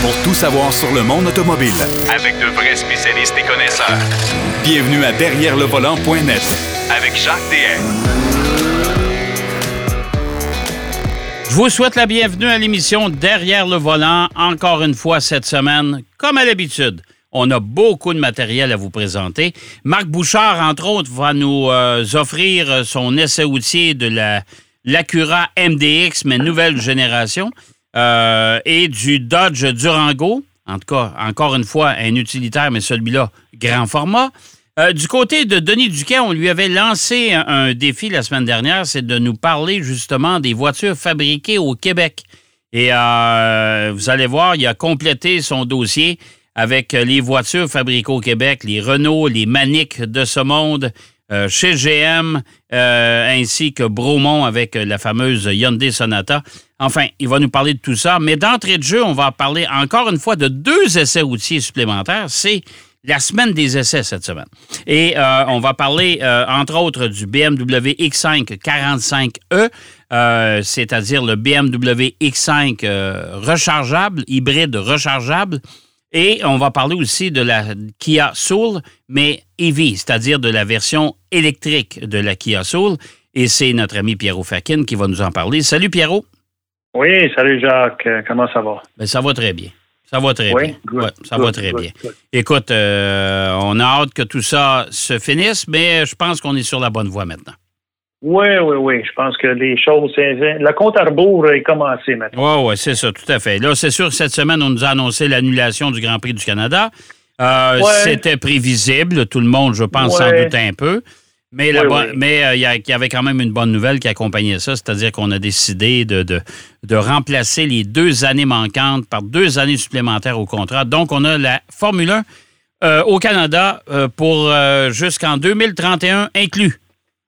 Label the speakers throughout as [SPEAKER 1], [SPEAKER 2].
[SPEAKER 1] pour tout savoir sur le monde automobile.
[SPEAKER 2] Avec de vrais spécialistes et connaisseurs.
[SPEAKER 1] Bienvenue à Derrière le volant.net
[SPEAKER 2] Avec Jacques DM.
[SPEAKER 3] Je vous souhaite la bienvenue à l'émission Derrière le volant, encore une fois cette semaine, comme à l'habitude. On a beaucoup de matériel à vous présenter. Marc Bouchard, entre autres, va nous euh, offrir son essai routier de la l'Acura MDX, mais nouvelle génération, euh, et du Dodge Durango. En tout cas, encore une fois, un utilitaire, mais celui-là, grand format. Euh, du côté de Denis Duquet, on lui avait lancé un, défi la semaine dernière, c'est de nous parler justement des voitures fabriquées au Québec. Et euh, vous allez voir, il a complété son dossier avec les voitures fabriquées au Québec, les Renault, les Manic de ce monde, chez GM, ainsi que Bromont avec la fameuse Hyundai Sonata. Enfin, il va nous parler de tout ça. Mais d'entrée de jeu, on va parler encore une fois de deux essais routiers supplémentaires. C'est la semaine des essais cette semaine. Et euh, on va parler, euh, entre autres, du BMW X5 45E, euh, c'est-à-dire le BMW X5 euh, rechargeable, hybride rechargeable. Et on va parler aussi de la Kia Soul, mais EV, c'est-à-dire de la version électrique de la Kia Soul. Et c'est notre ami Pierrot Fakin qui va nous en parler. Salut Pierrot.
[SPEAKER 4] Oui, salut Jacques. Euh, Comment ça va?
[SPEAKER 3] Ben, ça va très bien. Ça va très
[SPEAKER 4] Oui,
[SPEAKER 3] bien.
[SPEAKER 4] good,
[SPEAKER 3] Ouais, ça
[SPEAKER 4] good,
[SPEAKER 3] va très
[SPEAKER 4] good,
[SPEAKER 3] bien. Écoute, euh, on a hâte que tout ça se finisse, mais je pense qu'on est sur la bonne voie maintenant.
[SPEAKER 4] Oui, oui, oui. Je pense que les choses. Le compte à rebours est commencé maintenant.
[SPEAKER 3] Oui, oui, c'est ça, tout à fait. Là, c'est sûr que cette semaine, on nous a annoncé l'annulation du Grand Prix du Canada. Euh,
[SPEAKER 4] Ouais.
[SPEAKER 3] C'était prévisible. Tout le monde, je pense, s'en
[SPEAKER 4] Ouais.
[SPEAKER 3] doutait un peu. Mais, la
[SPEAKER 4] Oui,
[SPEAKER 3] bonne-
[SPEAKER 4] oui.
[SPEAKER 3] mais euh, il y, avait quand même une bonne nouvelle qui accompagnait ça, c'est-à-dire qu'on a décidé de, de, de remplacer les deux années manquantes par deux années supplémentaires au contrat. Donc, on a la Formule 1 euh, au Canada euh, pour jusqu'en 2031 inclus.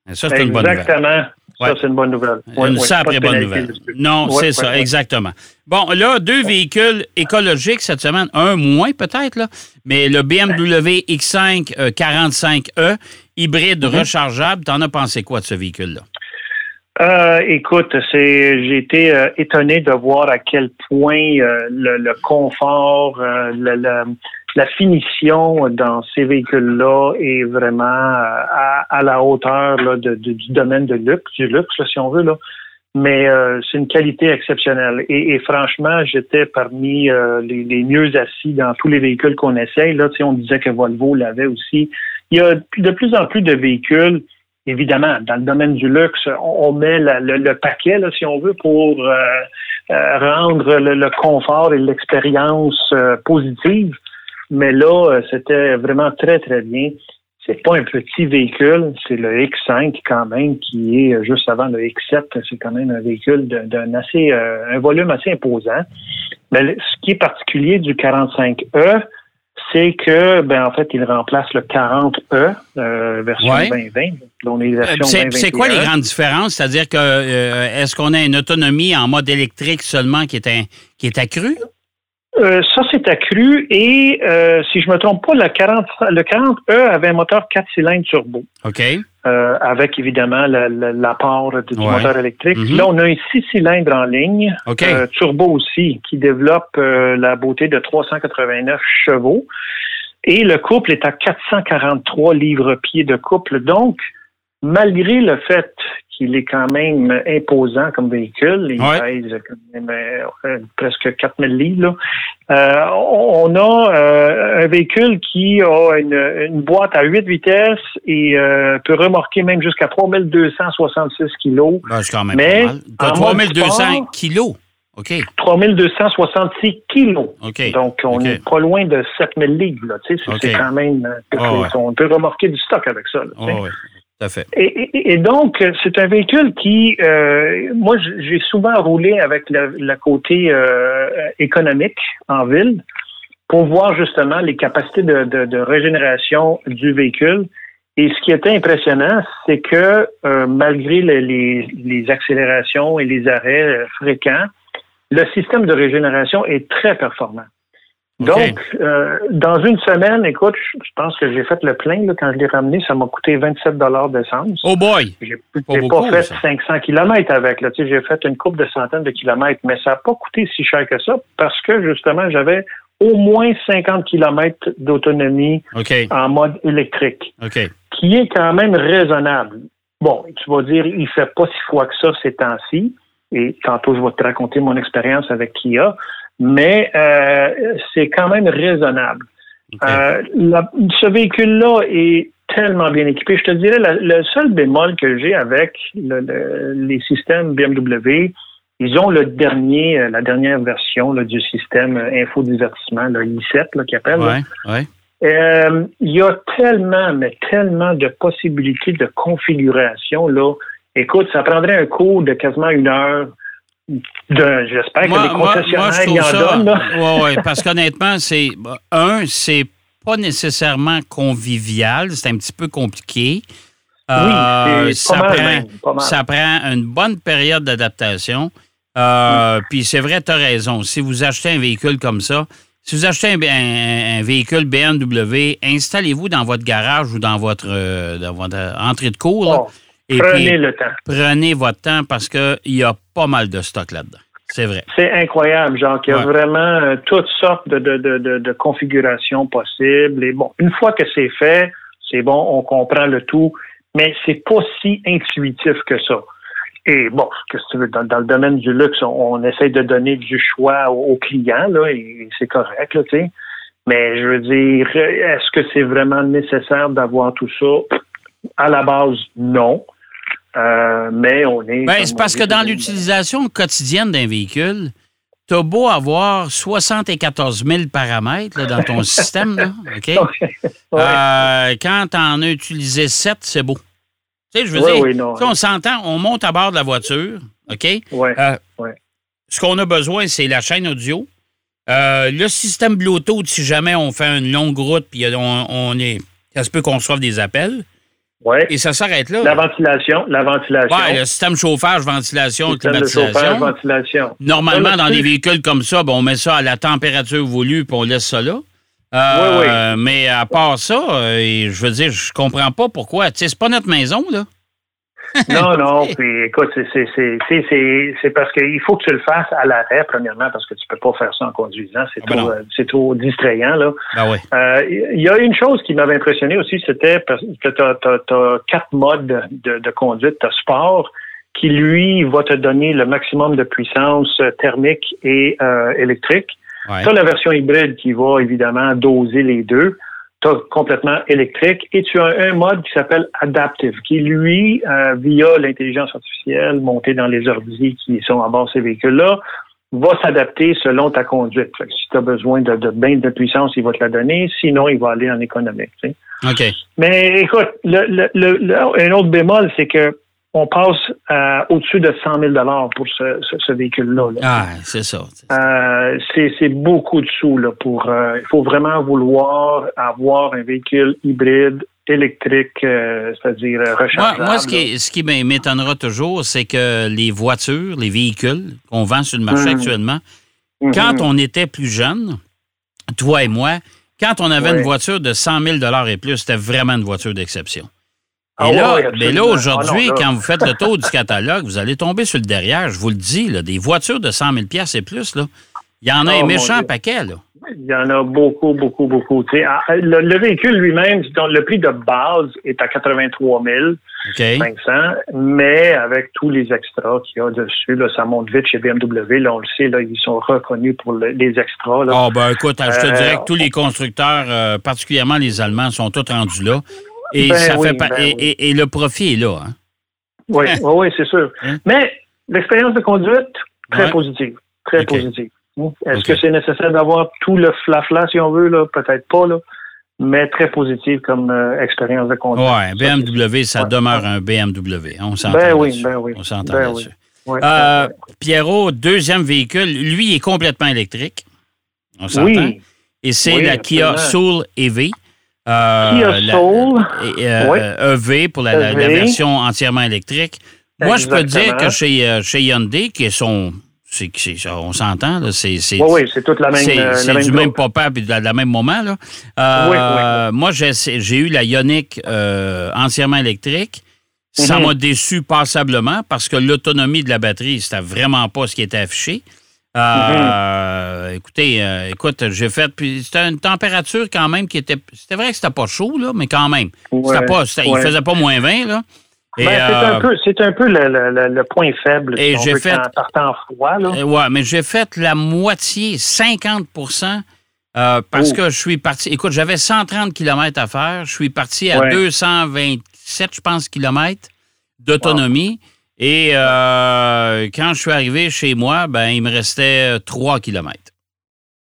[SPEAKER 3] Et Ça, c'est une bonne nouvelle.
[SPEAKER 4] Exactement.
[SPEAKER 3] Ouais.
[SPEAKER 4] Ça, c'est une bonne nouvelle. Oui,
[SPEAKER 3] Une sacrée bonne nouvelle. Non,
[SPEAKER 4] Ouais,
[SPEAKER 3] c'est
[SPEAKER 4] ouais,
[SPEAKER 3] ça,
[SPEAKER 4] ouais.
[SPEAKER 3] exactement. Bon, là, deux véhicules écologiques cette semaine, un moins peut-être, mais le BMW X5 euh, 45E, hybride
[SPEAKER 4] Mm-hmm.
[SPEAKER 3] rechargeable, t'en as pensé quoi de ce véhicule-là?
[SPEAKER 4] Euh, écoute, c'est j'ai été euh, étonné de voir à quel point euh, le, le confort, le- le- la finition dans ces véhicules-là est vraiment à, à la hauteur là, de- de- du domaine de luxe, du luxe, là, si on veut. Là. Mais c'est une qualité exceptionnelle. Et, et franchement, j'étais parmi les, les mieux assis dans tous les véhicules qu'on essaye. Là, on disait que Volvo l'avait aussi. Il y a de plus en plus de véhicules évidemment, dans le domaine du luxe, on, met le, paquet, là, si on veut, pour euh, euh, rendre le, le confort et l'expérience euh, positive. Mais là, c'était vraiment très, très bien. C'est pas un petit véhicule, c'est le X5 quand même, qui est juste avant le X7. C'est quand même un véhicule d'un assez, un volume assez imposant. Mais ce qui est particulier du 45E, c'est que, ben, en fait, il remplace le 40E, euh, version
[SPEAKER 3] Ouais.
[SPEAKER 4] 2020. dont les
[SPEAKER 3] Euh, C'est quoi les
[SPEAKER 4] 2021.
[SPEAKER 3] grandes différences? C'est-à-dire que euh, est-ce qu'on a une autonomie en mode électrique seulement qui est, un- qui est accrue?
[SPEAKER 4] Euh, ça, c'est accru et euh, si je me trompe pas, le 40, le 40E avait un moteur 4 cylindres turbo,
[SPEAKER 3] OK.
[SPEAKER 4] euh, avec évidemment l'apport du
[SPEAKER 3] Ouais.
[SPEAKER 4] moteur électrique.
[SPEAKER 3] Mhm.
[SPEAKER 4] Là, on a un 6 cylindres en ligne,
[SPEAKER 3] OK.
[SPEAKER 4] euh, turbo aussi, qui développe euh, la beauté de 389 chevaux. Et le couple est à 443 livres-pieds de couple. Donc, malgré le fait qu'il est quand même imposant comme véhicule, il
[SPEAKER 3] Ouais.
[SPEAKER 4] pèse quand même, euh, euh, presque 4000 livres, là, euh, on a euh, un véhicule qui a une, une boîte à 8 vitesses et euh, peut remorquer même jusqu'à 3266 kilos.
[SPEAKER 3] Ben, c'est quand même
[SPEAKER 4] Mais,
[SPEAKER 3] pas mal. T'as
[SPEAKER 4] en
[SPEAKER 3] 3200
[SPEAKER 4] mode sport-
[SPEAKER 3] kilos. OK.
[SPEAKER 4] 3266 kilos.
[SPEAKER 3] OK.
[SPEAKER 4] Donc, on n'est pas loin de 7000 livres. là, tu sais, C'est quand même... euh,
[SPEAKER 3] Ah ouais.
[SPEAKER 4] On peut remorquer du stock avec ça. là.
[SPEAKER 3] Oh, oui,
[SPEAKER 4] Et, donc, c'est un véhicule qui, euh, moi, j'ai souvent roulé avec le, côté euh, économique en ville pour voir justement les capacités de, régénération du véhicule. Et ce qui était impressionnant, c'est que euh, malgré les, accélérations et les arrêts fréquents, le système de régénération est très performant. Donc, euh, dans une semaine, écoute, je pense que j'ai fait le plein. Là, quand je l'ai ramené, ça m'a coûté 27 d'essence.
[SPEAKER 3] Oh boy!
[SPEAKER 4] J'ai
[SPEAKER 3] Pas beaucoup,
[SPEAKER 4] fait
[SPEAKER 3] ça.
[SPEAKER 4] 500 kilomètres avec. Là. Tu sais, J'ai fait une coupe de centaines de kilomètres, mais ça n'a pas coûté si cher que ça parce que justement, j'avais au moins 50 kilomètres d'autonomie
[SPEAKER 3] OK.
[SPEAKER 4] en mode électrique,
[SPEAKER 3] OK.
[SPEAKER 4] qui est quand même raisonnable. Bon, tu vas dire, il fait pas si froid que ça ces temps-ci, et tantôt je vais te raconter mon expérience avec Kia, mais euh, c'est quand même raisonnable. Euh, la- ce véhicule-là est tellement bien équipé. Je te dirais, la- le seul bémol que j'ai avec le- le- les systèmes BMW, ils ont le dernier, euh, la dernière version là, du système infodivertissement, le i7 là,
[SPEAKER 3] ouais, ouais.
[SPEAKER 4] Euh, il y a tellement, mais tellement de possibilités de configuration. Là. Écoute, ça prendrait un cours de quasiment une heure. J'espère que les concessionnaires y en donnent. là.
[SPEAKER 3] ouais, ouais, parce qu'honnêtement, c'est un, c'est pas nécessairement convivial, c'est un petit peu compliqué. Euh,
[SPEAKER 4] oui, c'est
[SPEAKER 3] ça prend,
[SPEAKER 4] même,
[SPEAKER 3] ça prend une bonne période d'adaptation. Euh,
[SPEAKER 4] Mm.
[SPEAKER 3] Puis c'est vrai, tu as raison. Si vous achetez un véhicule comme ça, si vous achetez un, un- un véhicule BMW, installez-vous dans votre garage ou dans votre, euh, dans votre entrée de cour. là.
[SPEAKER 4] Oh,
[SPEAKER 3] et
[SPEAKER 4] prenez
[SPEAKER 3] puis,
[SPEAKER 4] le temps.
[SPEAKER 3] prenez votre temps parce qu'il y a pas mal de stock là-dedans. C'est vrai.
[SPEAKER 4] C'est incroyable, genre qu'il y a
[SPEAKER 3] Ouais.
[SPEAKER 4] vraiment euh, toutes sortes de, de, de, de, configurations possibles. Et bon, une fois que c'est fait, c'est bon, on comprend le tout, mais c'est pas si intuitif que ça. Et bon, qu'est-ce que tu veux, dans, dans le domaine du luxe, on, on essaye de donner du choix aux, aux clients, là, et c'est correct, là, tu sais. Mais je veux dire, est-ce que c'est vraiment nécessaire d'avoir tout ça? À la base, non. Euh, mais on est.
[SPEAKER 3] Ben, c'est parce
[SPEAKER 4] dit,
[SPEAKER 3] que dans l'utilisation quotidienne d'un véhicule, tu as beau avoir 74 000 paramètres là, dans ton système, là, OK?
[SPEAKER 4] Ouais.
[SPEAKER 3] Euh, quand tu en as utilisé 7, c'est beau. Tu sais, je veux
[SPEAKER 4] Oui,
[SPEAKER 3] dire,
[SPEAKER 4] oui, non.
[SPEAKER 3] on s'entend, on monte à bord de la voiture, OK?
[SPEAKER 4] Ouais.
[SPEAKER 3] Euh,
[SPEAKER 4] Ouais.
[SPEAKER 3] Ce qu'on a besoin, c'est la chaîne audio, euh, le système Bluetooth, si jamais on fait une longue route, puis on, on est, ça se peut qu'on reçoive des appels,
[SPEAKER 4] Ouais.
[SPEAKER 3] et ça s'arrête là.
[SPEAKER 4] La ventilation, la ventilation.
[SPEAKER 3] Ouais, le système chauffage, ventilation,
[SPEAKER 4] Système
[SPEAKER 3] climatisation.
[SPEAKER 4] chauffage, ventilation.
[SPEAKER 3] Normalement, dans des véhicules comme ça, ben, on met ça à la température voulue puis on laisse ça là. Euh,
[SPEAKER 4] Oui,
[SPEAKER 3] Mais à part ça, euh, je veux dire, je comprends pas pourquoi. Tu sais, c'est pas notre maison, là.
[SPEAKER 4] Non, non, puis écoute, c'est, c'est, c'est, c'est, c'est, c'est parce qu'il faut que tu le fasses à l'arrêt, premièrement, parce que tu peux pas faire ça en conduisant. C'est,
[SPEAKER 3] Ah ben
[SPEAKER 4] trop,
[SPEAKER 3] non.
[SPEAKER 4] euh, c'est trop distrayant, là.
[SPEAKER 3] Ben oui.
[SPEAKER 4] Euh, Il y a une chose qui m'avait impressionné aussi, c'était parce que tu as, quatre modes de, de conduite. Tu sport, qui lui va te donner le maximum de puissance thermique et euh, électrique.
[SPEAKER 3] Ouais.
[SPEAKER 4] Tu as la version hybride qui va évidemment doser les deux. Complètement électrique et tu as un mode qui s'appelle Adaptive, qui lui, euh, via l'intelligence artificielle montée dans les ordi qui sont à bord de ces véhicules-là, va s'adapter selon ta conduite. Fait que si tu as besoin de, de bain de puissance, il va te la donner. Sinon, il va aller en économique. tu sais.
[SPEAKER 3] OK.
[SPEAKER 4] Mais écoute, le, le, le- le- un autre bémol, c'est que on passe euh, au-dessus de 100 000 pour ce, ce, ce véhicule-là. là.
[SPEAKER 3] Ah, c'est ça.
[SPEAKER 4] Euh, c'est beaucoup de sous là, pour. euh, il faut vraiment vouloir avoir un véhicule hybride électrique, euh, c'est-à-dire
[SPEAKER 3] Moi,
[SPEAKER 4] rechargeable.
[SPEAKER 3] moi, ce qui, ce qui m'é- m'étonnera toujours, c'est que les voitures, les véhicules qu'on vend sur le marché
[SPEAKER 4] Mhm.
[SPEAKER 3] actuellement,
[SPEAKER 4] Mhm.
[SPEAKER 3] quand on était plus jeune, toi et moi, quand on avait une voiture de 100 000 et plus, c'était vraiment une voiture d'exception.
[SPEAKER 4] Ah
[SPEAKER 3] Et là, mais là aujourd'hui,
[SPEAKER 4] Ah là.
[SPEAKER 3] quand vous faites le tour du catalogue, vous allez tomber sur le derrière, je vous le dis, là, des voitures de 100 000 et plus, là, il y en a
[SPEAKER 4] Oh,
[SPEAKER 3] un
[SPEAKER 4] mon
[SPEAKER 3] méchant paquet. Là.
[SPEAKER 4] Il y en a beaucoup, beaucoup, beaucoup. Ah, le, le véhicule lui-même, le prix de base est à 83 000.
[SPEAKER 3] OK?
[SPEAKER 4] 500, mais avec tous les extras qu'il y a dessus, là, ça monte vite chez BMW. Là, on le sait, là, ils sont reconnus pour le- les extras.
[SPEAKER 3] Ah, ben écoute, je te
[SPEAKER 4] Euh,
[SPEAKER 3] dirais que tous les constructeurs, euh, particulièrement les Allemands, sont tous rendus là. Et,
[SPEAKER 4] Ben
[SPEAKER 3] ça
[SPEAKER 4] oui,
[SPEAKER 3] fait pas-
[SPEAKER 4] ben
[SPEAKER 3] et,
[SPEAKER 4] oui.
[SPEAKER 3] et- et le profit est là. Hein?
[SPEAKER 4] Oui, oui, oui, c'est sûr.
[SPEAKER 3] Hein?
[SPEAKER 4] Mais l'expérience de conduite, très
[SPEAKER 3] Ouais.
[SPEAKER 4] positive. Très positive. Est-ce
[SPEAKER 3] OK.
[SPEAKER 4] que c'est nécessaire d'avoir tout le flafla, si on veut, là? Peut-être pas, là. Mais très positive comme euh, expérience de conduite.
[SPEAKER 3] Ouais, BMW, ça
[SPEAKER 4] Ouais.
[SPEAKER 3] demeure un BMW. On s'entend
[SPEAKER 4] Ben oui, ben oui.
[SPEAKER 3] On s'entend
[SPEAKER 4] Ben
[SPEAKER 3] là-dessus. Euh, Pierrot, deuxième véhicule, lui, il est complètement électrique. On s'entend?
[SPEAKER 4] Oui.
[SPEAKER 3] Et c'est
[SPEAKER 4] Oui,
[SPEAKER 3] la Kia. Soul EV. Euh,
[SPEAKER 4] Kia
[SPEAKER 3] la-
[SPEAKER 4] Soul.
[SPEAKER 3] et, euh,
[SPEAKER 4] Oui.
[SPEAKER 3] EV pour la,
[SPEAKER 4] EV.
[SPEAKER 3] version entièrement électrique. Moi, je peux dire que chez, euh, chez Hyundai, qui est son, c'est, c'est- on s'entend, là. C'est,
[SPEAKER 4] Oui, oui, c'est toute la même.
[SPEAKER 3] c'est,
[SPEAKER 4] euh, même
[SPEAKER 3] du même papa et de la, de la même moment. Là. Euh,
[SPEAKER 4] Oui,
[SPEAKER 3] Moi, j'ai, eu la Ioniq euh, entièrement électrique. Ça
[SPEAKER 4] Mhm.
[SPEAKER 3] m'a déçu passablement parce que l'autonomie de la batterie, c'était vraiment pas ce qui était affiché. Euh, Écoutez, euh, écoute, j'ai fait. Puis c'était une température quand même qui était. C'était vrai que c'était pas chaud, là, mais quand même.
[SPEAKER 4] Ouais,
[SPEAKER 3] pas,
[SPEAKER 4] ouais.
[SPEAKER 3] Il faisait pas moins 20, là.
[SPEAKER 4] Ben, c'est
[SPEAKER 3] euh,
[SPEAKER 4] un peu, c'est un peu le, le- le- le point faible.
[SPEAKER 3] Et
[SPEAKER 4] si
[SPEAKER 3] j'ai fait-
[SPEAKER 4] quand- partant froid, là.
[SPEAKER 3] Euh, ouais, mais j'ai fait la moitié, 50% euh, parce
[SPEAKER 4] Oh.
[SPEAKER 3] que je suis parti. Écoute, j'avais 130 km à faire. Je suis parti à
[SPEAKER 4] Ouais.
[SPEAKER 3] 227, je pense, kilomètres d'autonomie. Et euh, quand je suis arrivé chez moi, ben, il me restait 3 kilomètres.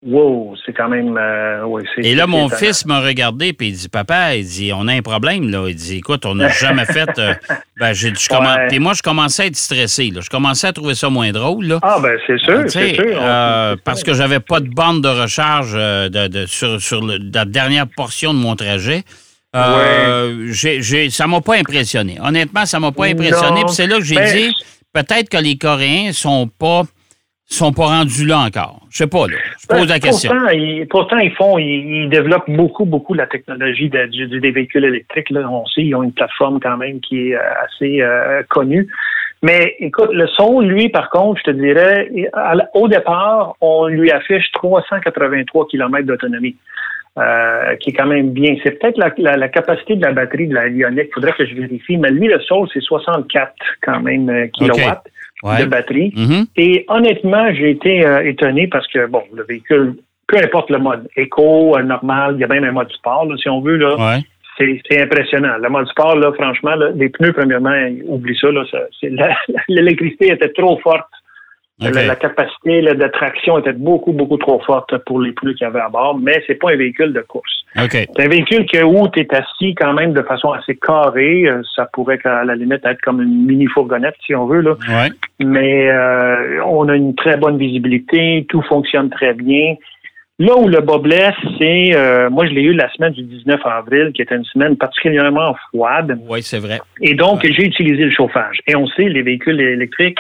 [SPEAKER 4] Wow, c'est quand même. euh, ouais,
[SPEAKER 3] Et là, mon fils m'a regardé puis il dit Papa, il dit on a un problème là. Il dit écoute, on n'a jamais fait. euh, ben, j'ai dit, je. Puis moi, je commençais à être stressé. Là. Je commençais à trouver ça moins drôle. Là.
[SPEAKER 4] Ah, ben, c'est sûr, c'est sûr.
[SPEAKER 3] euh, parce que j'avais pas de bande de recharge euh, de, de- sur, sur le- la dernière portion de mon trajet. Euh, j'ai- ça m'a pas impressionné. Honnêtement, ça m'a pas impressionné. Puis c'est là que j'ai
[SPEAKER 4] ben,
[SPEAKER 3] dit peut-être que les Coréens sont pas sont pas rendus là encore. Je sais pas là. Je
[SPEAKER 4] Ben,
[SPEAKER 3] pose la question.
[SPEAKER 4] Pourtant, ils, pourtant, ils font, ils, ils développent beaucoup, beaucoup la technologie de- du- du- des véhicules électriques. Là. On sait, ils ont une plateforme quand même qui est euh, assez euh, connue. Mais écoute, le son, lui, par contre, je te dirais, au départ, on lui affiche 383 km d'autonomie. Euh, qui est quand même bien. C'est peut-être la, la- la capacité de la batterie de la Ioniq, il faudrait que je vérifie, mais lui, le Soul, c'est 64 quand même euh, kilowatts
[SPEAKER 3] Ouais.
[SPEAKER 4] de batterie.
[SPEAKER 3] Mhm.
[SPEAKER 4] Et honnêtement, j'ai été euh, étonné parce que, bon, le véhicule, peu importe le mode, éco, normal, il y a même un mode sport, là, si on veut, là,
[SPEAKER 3] Ouais.
[SPEAKER 4] c'est, impressionnant. Le mode sport, là, franchement, là, les pneus, premièrement, oublie ça, l'électricité était trop forte. La, la capacité là, de traction était beaucoup, beaucoup trop forte pour les pneus qu'il y avait à bord, mais c'est pas un véhicule de course.
[SPEAKER 3] OK.
[SPEAKER 4] C'est un véhicule que où tu es assis quand même de façon assez carrée. euh, Ça pourrait, à la limite, être comme une mini-fourgonnette, si on veut, là
[SPEAKER 3] Ouais.
[SPEAKER 4] mais euh, on a une très bonne visibilité, tout fonctionne très bien. Là où le bas blesse, c'est, euh, moi je l'ai eu la semaine du 19 avril, qui était une semaine particulièrement froide,
[SPEAKER 3] Oui, c'est vrai.
[SPEAKER 4] et donc j'ai utilisé le chauffage. Et on sait, les véhicules électriques,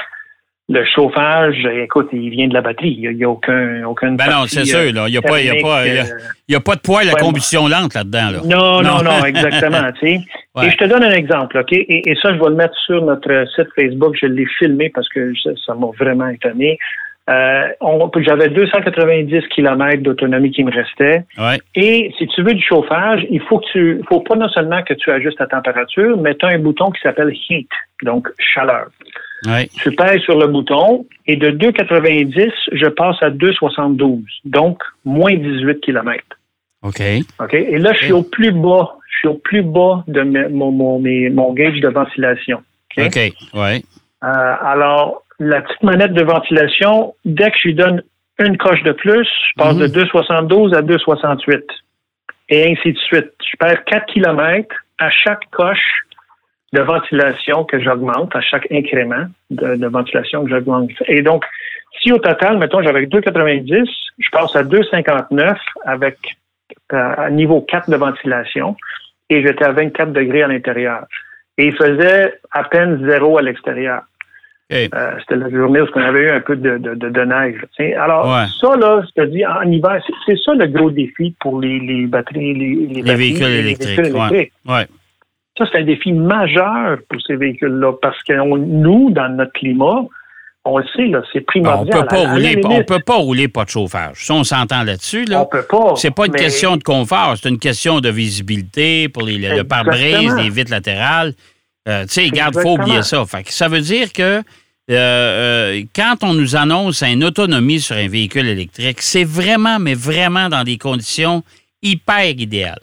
[SPEAKER 4] le chauffage, écoute, il vient de la batterie, il n'y a, aucun, aucune
[SPEAKER 3] Ben non, c'est sûr, là. Il n'y a, pas- il y a, pas- y a- y a pas de poêle à combustion lente là-dedans, là.
[SPEAKER 4] non,
[SPEAKER 3] Non.
[SPEAKER 4] non, non, exactement. tu sais.
[SPEAKER 3] Ouais.
[SPEAKER 4] Et je te donne un exemple, OK? Et, et ça, je vais le mettre sur notre site Facebook. Je l'ai filmé parce que ça m'a vraiment étonné. Euh, J'avais 290 km d'autonomie qui me restait.
[SPEAKER 3] Ouais.
[SPEAKER 4] Et si tu veux du chauffage, il faut que tu, faut pas non seulement que tu ajustes la température, mais tu as un bouton qui s'appelle Heat, donc chaleur.
[SPEAKER 3] Ouais.
[SPEAKER 4] Tu pèses sur le bouton et de 2,90, je passe à 2,72, donc moins 18 km.
[SPEAKER 3] OK.
[SPEAKER 4] OK? Et là, je suis au plus bas. Je suis au plus bas de mon, mon, mes- mon gauge de ventilation. OK?
[SPEAKER 3] Ouais.
[SPEAKER 4] Euh, alors, la petite manette de ventilation, dès que je lui donne une coche de plus, je passe
[SPEAKER 3] Mhm.
[SPEAKER 4] de 2,72 à 2,68. Et ainsi de suite. Je perds 4 km à chaque coche de ventilation que j'augmente, à chaque incrément de, de ventilation que j'augmente. Et donc, si au total, mettons, j'avais 2,90, je passe à 2,59 avec euh, à niveau 4 de ventilation et j'étais à 24 degrés à l'intérieur. Et il faisait à peine zéro à l'extérieur. Euh, C'était la journée où on avait eu un peu de, de, de, de neige. Alors,
[SPEAKER 3] Ouais.
[SPEAKER 4] ça, là, je te dis, en hiver, c'est- ça le gros défi pour les, les batteries, les, les, batteries,
[SPEAKER 3] véhicules
[SPEAKER 4] les
[SPEAKER 3] électriques,
[SPEAKER 4] véhicules
[SPEAKER 3] ouais.
[SPEAKER 4] électriques.
[SPEAKER 3] Ouais.
[SPEAKER 4] Ça, c'est un défi majeur pour ces véhicules-là parce que on- nous, dans notre climat, on le sait, c'est primordial.
[SPEAKER 3] on peut
[SPEAKER 4] à
[SPEAKER 3] on peut pas rouler pas de chauffage. Ça, on s'entend là-dessus,
[SPEAKER 4] on
[SPEAKER 3] là.
[SPEAKER 4] peut pas.
[SPEAKER 3] C'est pas une
[SPEAKER 4] mais-
[SPEAKER 3] question de confort, c'est une question de visibilité pour les, le, pare-brise, les vitres latérales. Euh, tu sais, regarde, faut oublier ça. Fait que ça veut dire que euh, euh, quand on nous annonce une autonomie sur un véhicule électrique, c'est vraiment, mais vraiment dans des conditions hyper idéales.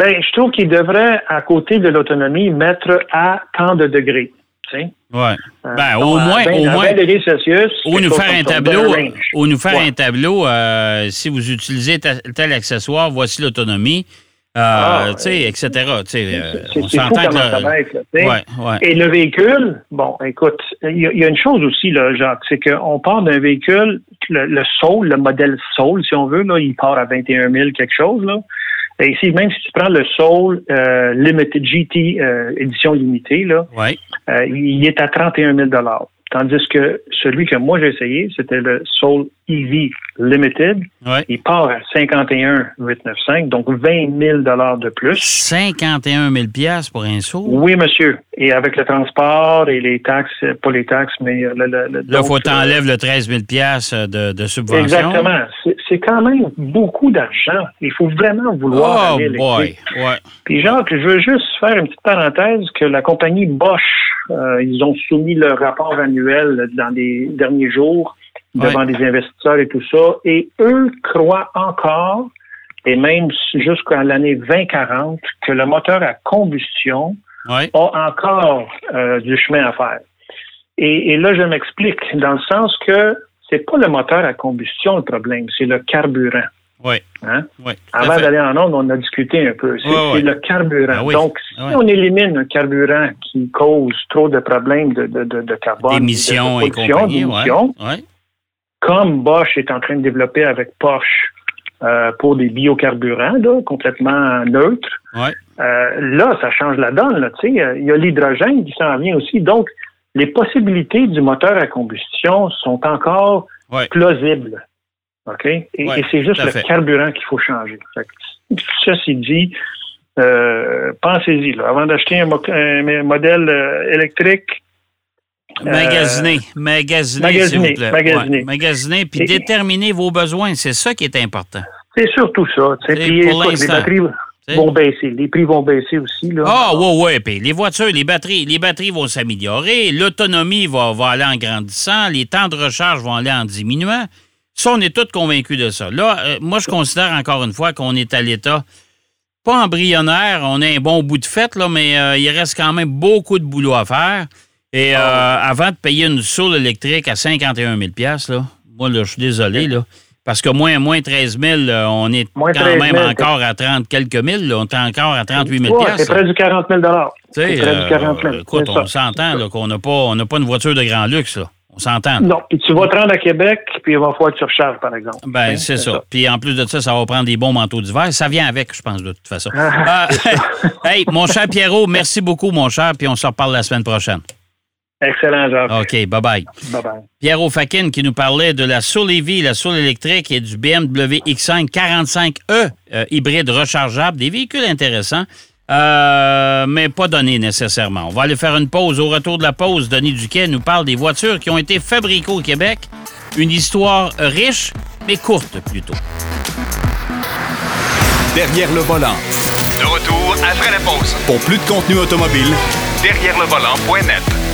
[SPEAKER 4] Ben, je trouve qu'il devrait, à côté de l'autonomie, mettre à tant de degrés.
[SPEAKER 3] Ouais.
[SPEAKER 4] Euh,
[SPEAKER 3] Ben, au moins-
[SPEAKER 4] 20
[SPEAKER 3] au moins-
[SPEAKER 4] 20 degrés Celsius,
[SPEAKER 3] Ou nous faire un tableau, ou nous faire
[SPEAKER 4] Ouais.
[SPEAKER 3] un tableau, euh, si vous utilisez tel accessoire, voici l'autonomie, euh,
[SPEAKER 4] Ah,
[SPEAKER 3] tu sais, etc. Tu sais, euh, on s'entend que... Ouais.
[SPEAKER 4] Et le véhicule, bon, écoute, il y, a- il y a une chose aussi, là, Jacques, c'est qu'on part d'un véhicule, le, le Soul, le modèle Soul, si on veut, là, il part à 21 000 quelque chose, là. Et ici, même si tu prends le Soul euh, Limited GT euh, édition limitée, là,
[SPEAKER 3] Ouais.
[SPEAKER 4] euh, il est à 31 000 Tandis que celui que moi j'ai essayé, c'était le Soul EV Limited.
[SPEAKER 3] Ouais.
[SPEAKER 4] Il part à 51 895, donc 20 000 de plus.
[SPEAKER 3] 51 000 pour un saut?
[SPEAKER 4] Oui, monsieur. Et avec le transport et les taxes, pas les taxes, mais euh, le, le, le-
[SPEAKER 3] Là, il faut
[SPEAKER 4] euh,
[SPEAKER 3] t'enlèves le 13 000 de, de subvention.
[SPEAKER 4] Exactement. C'est- quand même beaucoup d'argent. Il faut vraiment vouloir
[SPEAKER 3] Oh
[SPEAKER 4] aller
[SPEAKER 3] boy. Ouais.
[SPEAKER 4] Puis Jacques, je veux juste faire une petite parenthèse que la compagnie Bosch, euh, ils ont soumis leur rapport annuel dans les derniers jours devant des investisseurs et tout ça, et eux croient encore, et même jusqu'à l'année 2040, que le moteur à combustion
[SPEAKER 3] Ouais.
[SPEAKER 4] a encore euh, du chemin à faire. Et, et là, je m'explique, dans le sens que c'est pas le moteur à combustion le problème, c'est le carburant.
[SPEAKER 3] Ouais.
[SPEAKER 4] Hein?
[SPEAKER 3] Ouais.
[SPEAKER 4] Avant d'aller en onde, on a discuté un peu. C'est
[SPEAKER 3] Ouais, ouais.
[SPEAKER 4] le carburant.
[SPEAKER 3] Ah oui.
[SPEAKER 4] Donc, si
[SPEAKER 3] ouais.
[SPEAKER 4] on élimine un carburant qui cause trop de problèmes de, de, de, de carbone,
[SPEAKER 3] D'émissions
[SPEAKER 4] de
[SPEAKER 3] et compagnie. Ouais.
[SPEAKER 4] d'émissions,
[SPEAKER 3] Ouais.
[SPEAKER 4] Comme Bosch est en train de développer avec Porsche euh, pour des biocarburants là, complètement neutres,
[SPEAKER 3] Ouais.
[SPEAKER 4] euh, là, ça change la donne. Là, Il y a l'hydrogène qui s'en vient aussi. Donc, les possibilités du moteur à combustion sont encore
[SPEAKER 3] Ouais.
[SPEAKER 4] plausibles. OK? Et,
[SPEAKER 3] Ouais,
[SPEAKER 4] et c'est juste le
[SPEAKER 3] fait.
[SPEAKER 4] carburant qu'il faut changer. Fait que, ceci dit, euh, pensez-y. Avant d'acheter un, mo- un modèle électrique,
[SPEAKER 3] Magasiner, magasiner,
[SPEAKER 4] magasiner,
[SPEAKER 3] s'il vous plaît.
[SPEAKER 4] magasiner.
[SPEAKER 3] Ouais, magasiner, puis déterminer vos besoins. C'est ça qui est important.
[SPEAKER 4] c'est surtout ça. Puis,
[SPEAKER 3] pour
[SPEAKER 4] les batteries vont baisser. Les prix vont baisser aussi. Là.
[SPEAKER 3] Ah, ouais, ouais. Puis les voitures, les batteries, les batteries vont s'améliorer. L'autonomie va, va aller en grandissant. Les temps de recharge vont aller en diminuant. Ça, on est tous convaincus de ça. Là, euh, moi, je considère encore une fois qu'on est à l'état pas embryonnaire. On a un bon bout de fête, là, mais euh, il reste quand même beaucoup de boulot à faire. Et euh, avant de payer une soule électrique à 51 000 là, moi, là, je suis désolé, là. Parce que moins, moins 13 000, là, on est
[SPEAKER 4] Moins
[SPEAKER 3] quand
[SPEAKER 4] 13 000,
[SPEAKER 3] même encore à 30 quelques mille. là. On est encore à 38 000
[SPEAKER 4] Ouais, c'est près du 40 000
[SPEAKER 3] tu
[SPEAKER 4] C'est près du
[SPEAKER 3] euh,
[SPEAKER 4] 40 000.
[SPEAKER 3] écoute, on s'entend qu'on n'a pas, on n'a pas une voiture de grand luxe. Là. On s'entend.
[SPEAKER 4] Non, puis tu vas te rendre à Québec, puis il va falloir que tu recharges, par exemple.
[SPEAKER 3] Ben,
[SPEAKER 4] Hein,
[SPEAKER 3] c'est ça. Puis en plus de ça, ça va prendre des bons manteaux d'hiver. Ça vient avec, je pense, de toute façon.
[SPEAKER 4] Ah,
[SPEAKER 3] Euh, hey, mon cher Pierrot, merci beaucoup, mon cher, puis on se reparle la semaine prochaine.
[SPEAKER 4] Excellent, Jacques.
[SPEAKER 3] OK, bye-bye.
[SPEAKER 4] Bye-bye.
[SPEAKER 3] Pierrot Fakin qui nous parlait de la Soul EV, la Soul électrique et du BMW X5 45e euh, hybride rechargeable. Des véhicules intéressants, euh, mais pas donnés nécessairement. On va aller faire une pause. Au retour de la pause, Denis Duquet nous parle des voitures qui ont été fabriquées au Québec. Une histoire riche, mais courte plutôt.
[SPEAKER 1] Derrière le volant.
[SPEAKER 2] De retour après la pause.
[SPEAKER 1] Pour plus de contenu automobile,
[SPEAKER 2] Derrière le volant.net.